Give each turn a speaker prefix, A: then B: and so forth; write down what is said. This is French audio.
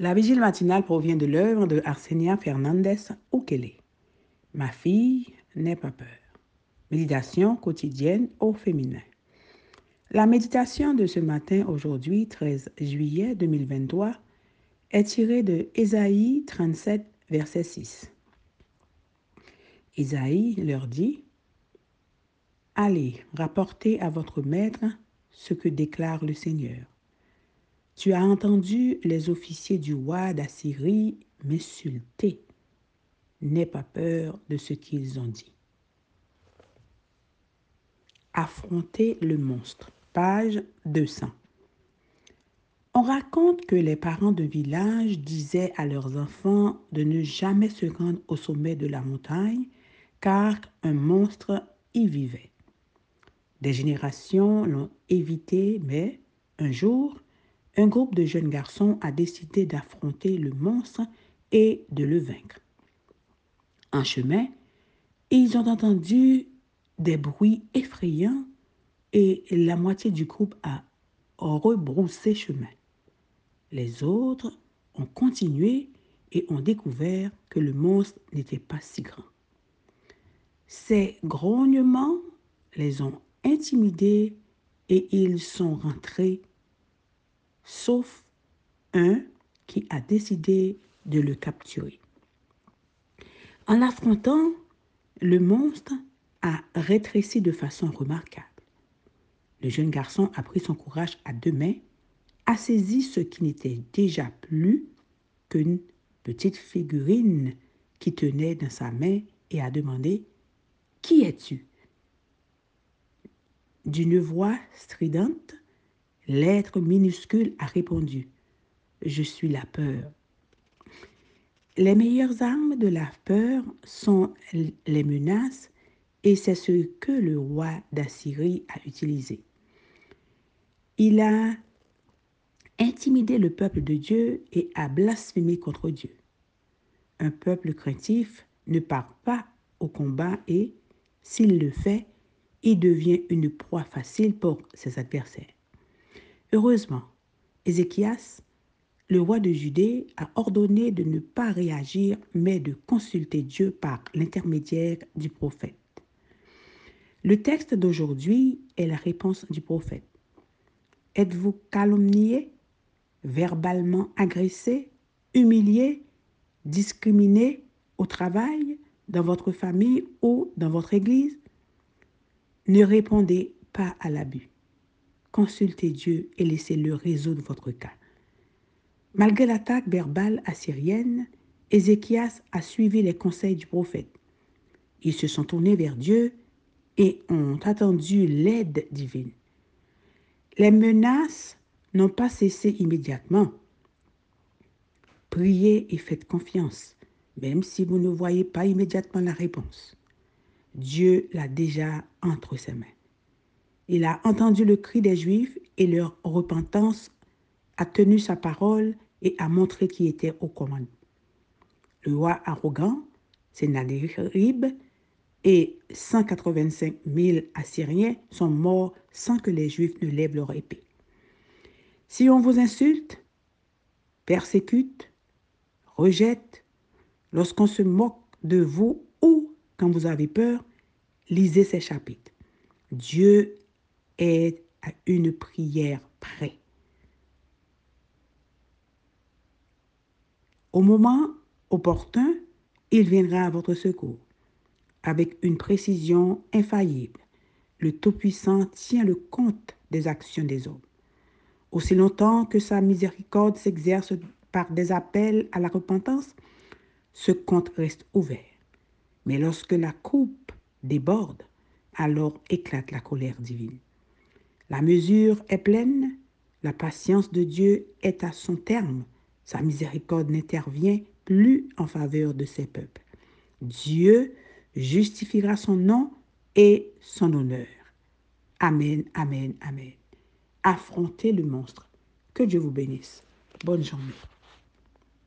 A: La vigile matinale provient de l'œuvre de Arsenia Fernandez Ukele. Ma fille n'est pas peur. Méditation quotidienne au féminin. La méditation de ce matin, aujourd'hui, 13 juillet 2023, est tirée de Ésaïe 37, verset 6. Ésaïe leur dit, Allez, rapportez à votre maître ce que déclare le Seigneur. Tu as entendu les officiers du roi d'Assyrie m'insulter. N'aie pas peur de ce qu'ils ont dit. Affronter le monstre. Page 200. On raconte que les parents de village disaient à leurs enfants de ne jamais se rendre au sommet de la montagne car un monstre y vivait. Des générations l'ont évité, mais un jour, un groupe de jeunes garçons a décidé d'affronter le monstre et de le vaincre. En chemin, ils ont entendu des bruits effrayants et la moitié du groupe a rebroussé chemin. Les autres ont continué et ont découvert que le monstre n'était pas si grand. Ces grognements les ont intimidés et ils sont rentrés, sauf un qui a décidé de le capturer. En affrontant, le monstre a rétréci de façon remarquable. Le jeune garçon a pris son courage à deux mains, a saisi ce qui n'était déjà plus qu'une petite figurine qui tenait dans sa main et a demandé Qui es-tu? D'une voix stridente, l'être minuscule a répondu Je suis la peur. Les meilleures armes de la peur sont les menaces et c'est ce que le roi d'Assyrie a utilisé. Il a intimidé le peuple de Dieu et a blasphémé contre Dieu. Un peuple craintif ne part pas au combat et, s'il le fait, il devient une proie facile pour ses adversaires. Heureusement, Ézéchias, le roi de Judée, a ordonné de ne pas réagir, mais de consulter Dieu par l'intermédiaire du prophète. Le texte d'aujourd'hui est la réponse du prophète. Êtes-vous calomnié, verbalement agressé, humilié, discriminé au travail, dans votre famille ou dans votre église? Ne répondez pas à l'abus. Consultez Dieu et laissez-le résoudre votre cas. Malgré l'attaque verbale assyrienne, Ézéchias a suivi les conseils du prophète. Ils se sont tournés vers Dieu et ont attendu l'aide divine. Les menaces n'ont pas cessé immédiatement. Priez et faites confiance, même si vous ne voyez pas immédiatement la réponse. Dieu l'a déjà entre ses mains. Il a entendu le cri des Juifs et leur repentance, a tenu sa parole et a montré qui était au commandement. Le roi arrogant, Sénadérib, et 185 000 Assyriens sont morts sans que les Juifs ne lèvent leur épée. Si on vous insulte, persécute, rejette, lorsqu'on se moque de vous ou quand vous avez peur, lisez ces chapitres. Dieu est à une prière près. Au moment opportun, il viendra à votre secours avec une précision infaillible. Le Tout-Puissant tient le compte des actions des hommes. Aussi longtemps que sa miséricorde s'exerce par des appels à la repentance, ce compte reste ouvert. Mais lorsque la coupe déborde, alors éclate la colère divine. La mesure est pleine, la patience de Dieu est à son terme, sa miséricorde n'intervient plus en faveur de ses peuples. Dieu justifiera son nom et son honneur. Amen, amen, amen. Affrontez le monstre. Que Dieu vous bénisse. Bonne journée.